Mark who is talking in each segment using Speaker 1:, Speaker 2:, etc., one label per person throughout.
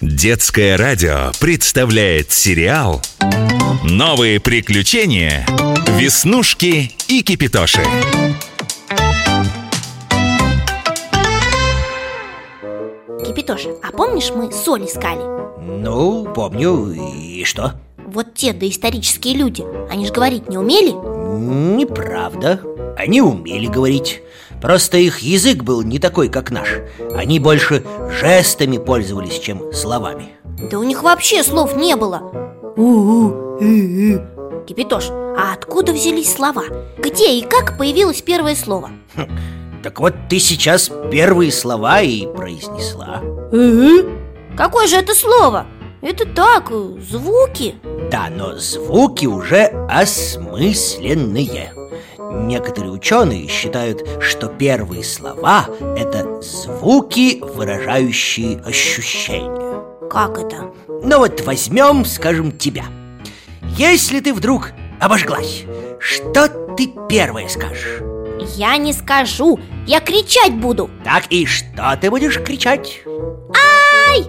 Speaker 1: Детское радио представляет сериал «Новые приключения. Веснушки и Кипитоши».
Speaker 2: Кипитош, а помнишь, мы соль искали?
Speaker 3: Ну, помню, и что?
Speaker 2: Вот те доисторические люди, они же говорить не умели?
Speaker 3: Неправда Они умели говорить Просто их язык был не такой, как наш. Они больше жестами пользовались, чем словами.
Speaker 2: Да у них вообще слов не было. У-у, Кипитош, а откуда взялись слова? Где и как появилось первое слово?
Speaker 3: Так вот ты сейчас первые слова и произнесла.
Speaker 2: Какое же это слово? Это так, звуки.
Speaker 3: Да, но звуки уже осмысленные Некоторые ученые считают, что первые слова – это звуки, выражающие ощущения
Speaker 2: Как это?
Speaker 3: Ну вот возьмем, скажем, тебя Если ты вдруг обожглась, что ты первое скажешь?
Speaker 2: Я не скажу, я кричать буду
Speaker 3: Так и что ты будешь кричать?
Speaker 2: Ай!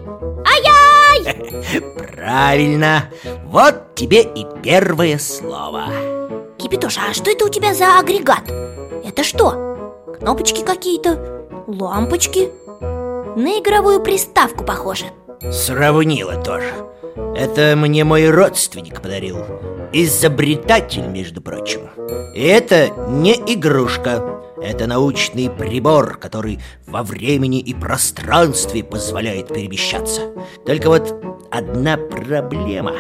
Speaker 2: Ай-яй!
Speaker 3: Правильно, вот тебе и первое слово
Speaker 2: Кипятоша, а что это у тебя за агрегат? Это что? Кнопочки какие-то? Лампочки? На игровую приставку похоже
Speaker 3: Сравнила тоже Это мне мой родственник подарил Изобретатель, между прочим И это не игрушка Это научный прибор, который во времени и пространстве позволяет перемещаться Только вот одна проблема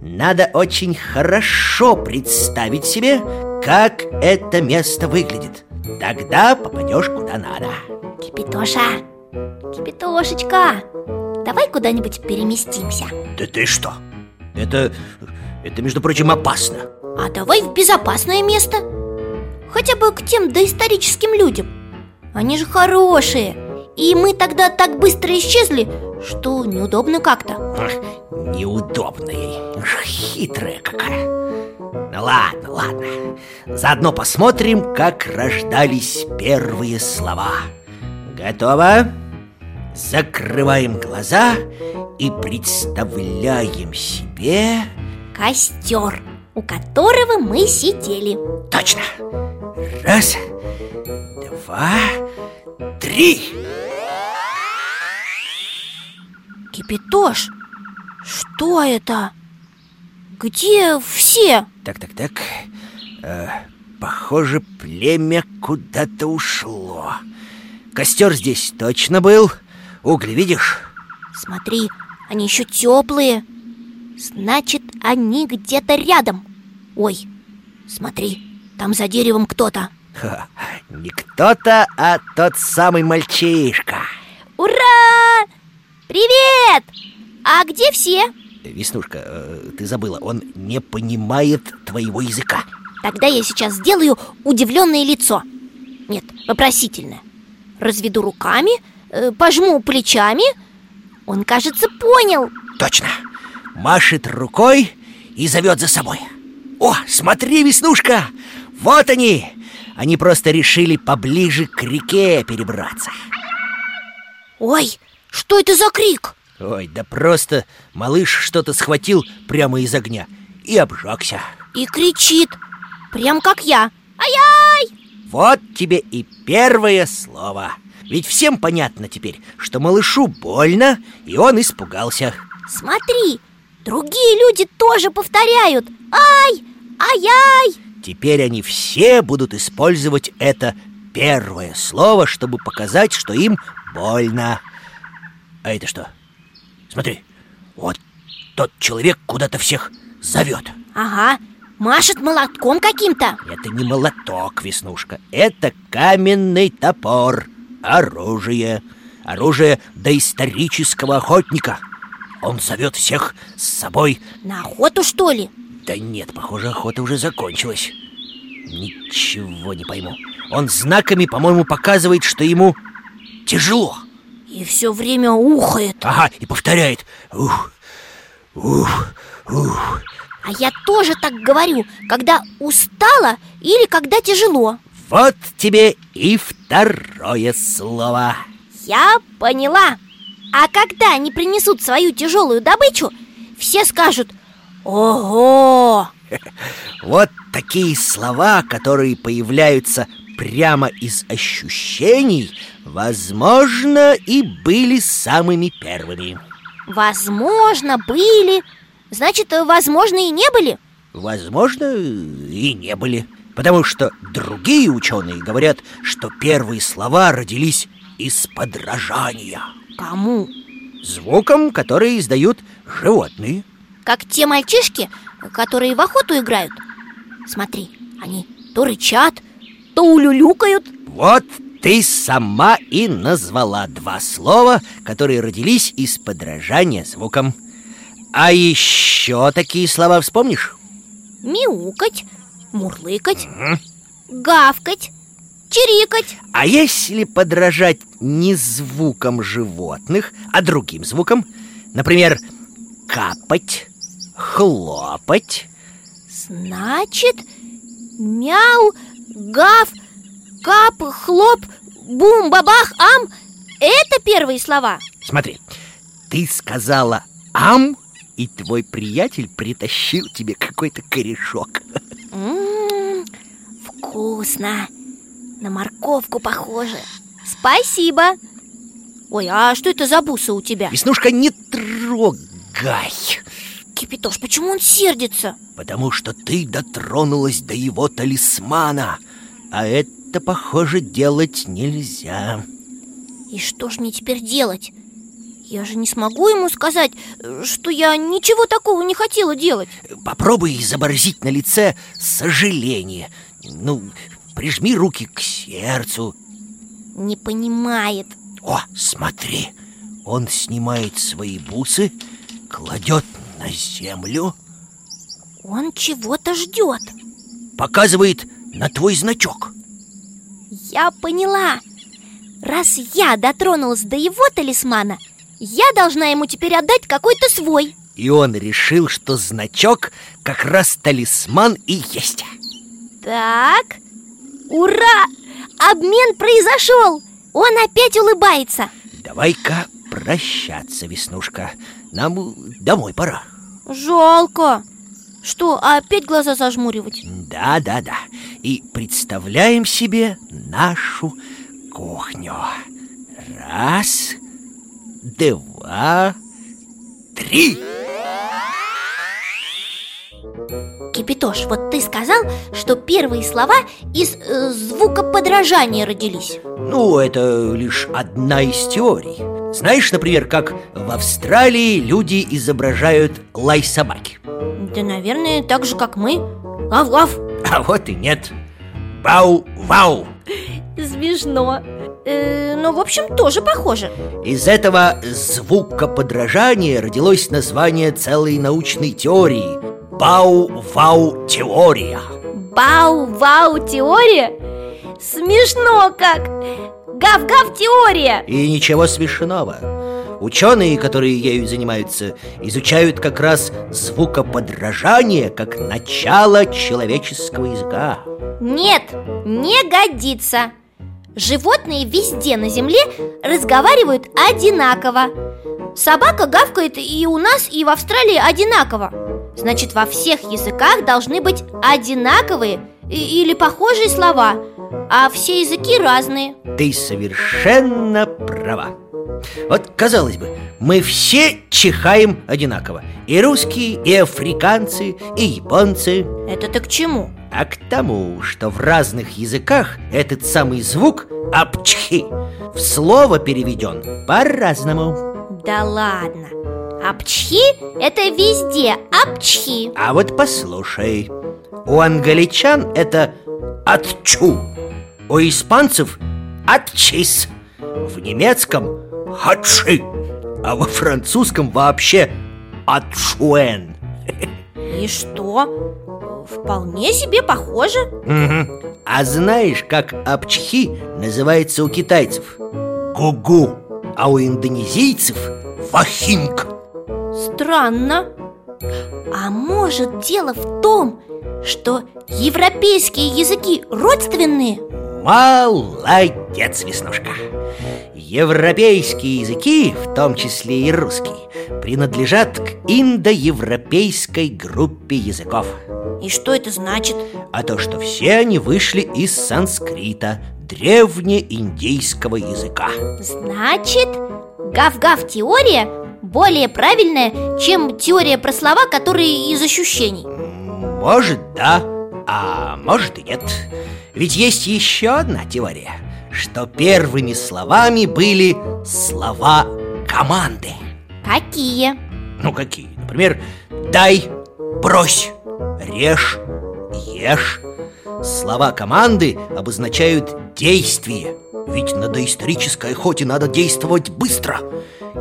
Speaker 3: Надо очень хорошо представить себе, как это место выглядит. Тогда попадешь куда надо.
Speaker 2: Кипятоша, Кипятошечка, давай куда-нибудь переместимся.
Speaker 3: Да ты что? Это, это, между прочим, опасно.
Speaker 2: А давай в безопасное место. Хотя бы к тем доисторическим людям. Они же хорошие. И мы тогда так быстро исчезли, что неудобно как-то?
Speaker 3: Неудобно ей, хитрая какая. Ну ладно, ладно. Заодно посмотрим, как рождались первые слова. Готово? Закрываем глаза и представляем себе...
Speaker 2: Костер, у которого мы сидели.
Speaker 3: Точно! Раз, два, три
Speaker 2: Кипятош, что это? Где все?
Speaker 3: Так, так, так Э, Похоже, племя куда-то ушло. Костер здесь точно был. Угли видишь?
Speaker 2: Смотри, они еще теплые. Значит, они где-то рядом. Ой, смотри, там за деревом кто-то.
Speaker 3: Не кто-то, а тот самый мальчишка
Speaker 2: Ура! Привет! А где все?
Speaker 3: Веснушка, э, ты забыла, он не понимает твоего языка.
Speaker 2: Тогда я сейчас сделаю удивленное лицо. Нет, вопросительное. Разведу руками, э, пожму плечами. Он, кажется, понял.
Speaker 3: Точно. Машет рукой и зовет за собой. О, смотри, Веснушка Вот они. Они просто решили поближе к реке перебраться.
Speaker 2: Ой, что это за крик?
Speaker 3: Ой, да просто малыш что-то схватил прямо из огня И обжегся
Speaker 2: И кричит, прям как я Ай-яй!
Speaker 3: Вот тебе и первое слово Ведь всем понятно теперь, что малышу больно, и он испугался
Speaker 2: Смотри, другие люди тоже повторяют Ай! Ай-яй!
Speaker 3: Теперь они все будут использовать это первое слово, чтобы показать, что им больно А это что? Смотри, вот тот человек куда-то всех зовет.
Speaker 2: Ага, машет молотком каким-то.
Speaker 3: Это не молоток, Веснушка Это каменный топор Оружие Оружие доисторического охотника. Он зовет всех с собой.
Speaker 2: На охоту, что ли?
Speaker 3: Да нет, похоже, охота уже закончилась. Ничего не пойму. Он знаками, по-моему, показывает, что ему тяжело
Speaker 2: И все время ухает.
Speaker 3: Ага, и повторяет. Ух, ух, ух.
Speaker 2: А я тоже так говорю, когда устала или когда тяжело.
Speaker 3: Вот тебе и второе слово.
Speaker 2: Я поняла. А когда они принесут свою тяжелую добычу, все скажут «Ого!»
Speaker 3: Вот такие слова, которые появляются прямо из ощущений, возможно, и были самыми первыми.
Speaker 2: Возможно, были Значит, возможно, и не были?
Speaker 3: Возможно, и не были Потому что другие ученые говорят, что первые слова родились из подражания
Speaker 2: Кому?
Speaker 3: Звукам, которые издают животные
Speaker 2: Как те мальчишки, которые в охоту играют Смотри, они то рычат, то улюлюкают?
Speaker 3: Вот ты сама и назвала два слова, которые родились из подражания звукам. А еще такие слова вспомнишь?
Speaker 2: Мяукать, мурлыкать, угу. гавкать, чирикать.
Speaker 3: А если подражать не звукам животных, а другим звукам? Например, капать, хлопать.
Speaker 2: Значит, мяу, гав, кап, хлоп, бум, бабах, ам Это первые слова?
Speaker 3: Смотри, ты сказала ам и твой приятель притащил тебе какой-то корешок.
Speaker 2: Ммм, вкусно. На морковку похоже. Спасибо. Ой, а что это за бусы у тебя?
Speaker 3: Веснушка, не трогай
Speaker 2: Кипятош, почему он сердится?
Speaker 3: Потому что ты дотронулась до его талисмана. А это, похоже, делать нельзя.
Speaker 2: И что ж мне теперь делать? Я же не смогу ему сказать, что я ничего такого не хотела делать.
Speaker 3: Попробуй изобразить на лице сожаление. Ну, прижми руки к сердцу.
Speaker 2: Не понимает.
Speaker 3: О, смотри, он снимает свои бусы, кладет на землю.
Speaker 2: Он чего-то ждет.
Speaker 3: Показывает на твой значок.
Speaker 2: Я поняла. Раз я дотронулась до его талисмана я должна ему теперь отдать какой-то свой.
Speaker 3: И он решил, что значок как раз талисман и есть.
Speaker 2: Так, ура! Обмен произошел! Он опять улыбается.
Speaker 3: Давай-ка прощаться, Веснушка. Нам домой пора
Speaker 2: Жалко. Что, опять глаза зажмуривать?
Speaker 3: Да, да, да. И представляем себе нашу кухню. Раз, два, три.
Speaker 2: Кипятош, вот ты сказал, что первые слова из э, звукоподражания родились.
Speaker 3: Ну, это лишь одна из теорий Знаешь, например, как в Австралии люди изображают лай собаки?
Speaker 2: Да, наверное, так же, как мы. Гав-гав
Speaker 3: А вот и нет. Бау-вау.
Speaker 2: Смешно. Э, Но, в общем, тоже похоже.
Speaker 3: Из этого звукоподражания родилось название целой научной теории Бау-вау-теория.
Speaker 2: Бау-вау-теория? Смешно как! Гав-гав-теория!
Speaker 3: И ничего смешного. Ученые, которые ею занимаются, изучают как раз звукоподражание как начало человеческого языка.
Speaker 2: Нет, не годится. Животные везде на земле разговаривают одинаково. Собака гавкает и у нас, и в Австралии одинаково. Значит, во всех языках должны быть одинаковые или похожие слова А все языки разные.
Speaker 3: Ты совершенно права. Вот, казалось бы, мы все чихаем одинаково. И русские, и африканцы, и японцы.
Speaker 2: Это ты к чему?
Speaker 3: А к тому, что в разных языках этот самый звук «апчхи» в слово переведен по-разному.
Speaker 2: Да ладно. Апчхи – это везде апчхи.
Speaker 3: А вот послушай. У англичан это «атчу» У испанцев «атчис» В немецком «хатши» А во французском вообще «атшуэн»
Speaker 2: И что? Вполне себе похоже
Speaker 3: угу. А знаешь, как апчхи называется у китайцев? Гугу А у индонезийцев фахинг
Speaker 2: Странно А может дело в том, что европейские языки родственные?
Speaker 3: Молодец, Веснушка. Европейские языки, в том числе и русский, принадлежат к индоевропейской группе языков.
Speaker 2: И что это значит?
Speaker 3: А то, что все они вышли из санскрита, древнеиндейского языка.
Speaker 2: Значит, гав-гав теория более правильная, чем теория про слова, которые из ощущений.
Speaker 3: Может, да, а может и нет. Ведь есть еще одна теория Что первыми словами были слова команды.
Speaker 2: Какие?
Speaker 3: Ну какие? Например, дай, брось, режь, ешь Слова команды обозначают действие. Ведь на доисторической охоте надо действовать быстро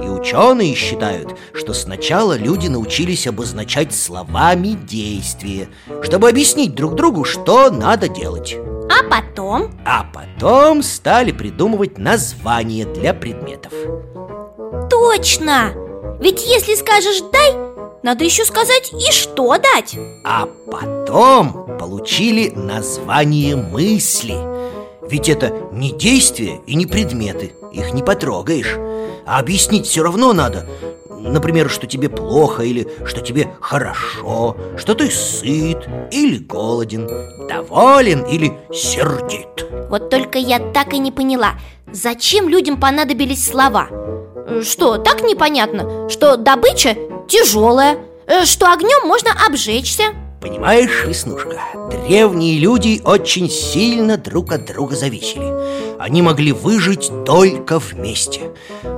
Speaker 3: И ученые считают, что сначала люди научились обозначать словами действие Чтобы объяснить друг другу, что надо делать.
Speaker 2: А потом?
Speaker 3: А потом стали придумывать названия для предметов.
Speaker 2: Точно! Ведь если скажешь «дай», надо еще сказать и что дать
Speaker 3: А потом получили название мысли. Ведь это не действия и не предметы Их не потрогаешь А объяснить все равно надо Например, что тебе плохо или что тебе хорошо Что ты сыт или голоден Доволен или сердит
Speaker 2: Вот только я так и не поняла Зачем людям понадобились слова? Что, так непонятно? Что добыча тяжелая э, Что огнем можно обжечься
Speaker 3: Понимаешь, Веснушка, древние люди очень сильно друг от друга зависели Они могли выжить только вместе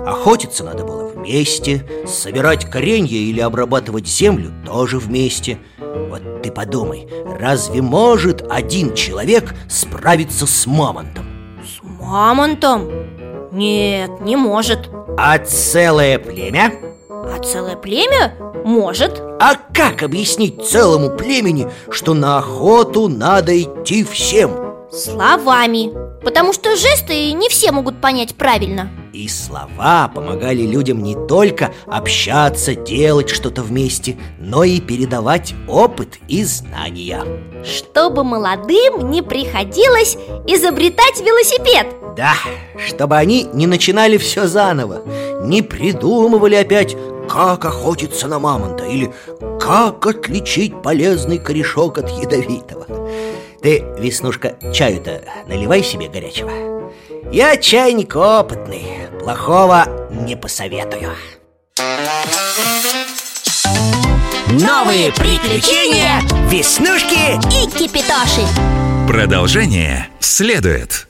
Speaker 3: Охотиться надо было вместе Собирать коренья или обрабатывать землю тоже вместе Вот ты подумай, разве может один человек справиться с мамонтом?
Speaker 2: С мамонтом? Нет, не может
Speaker 3: А целое племя?
Speaker 2: А целое племя может.
Speaker 3: А как объяснить целому племени, что на охоту надо идти всем?
Speaker 2: Словами. Потому что жесты не все могут понять правильно.
Speaker 3: И слова помогали людям не только общаться, делать что-то вместе Но и передавать опыт и знания.
Speaker 2: Чтобы молодым не приходилось изобретать велосипед.
Speaker 3: Да, чтобы они не начинали все заново Не придумывали опять, как охотиться на мамонта Или как отличить полезный корешок от ядовитого. Ты, Веснушка, чаю-то наливай себе горячего. Я чайник опытный, плохого не посоветую. Новые приключения Веснушки
Speaker 2: И кипитоши.
Speaker 1: Продолжение следует.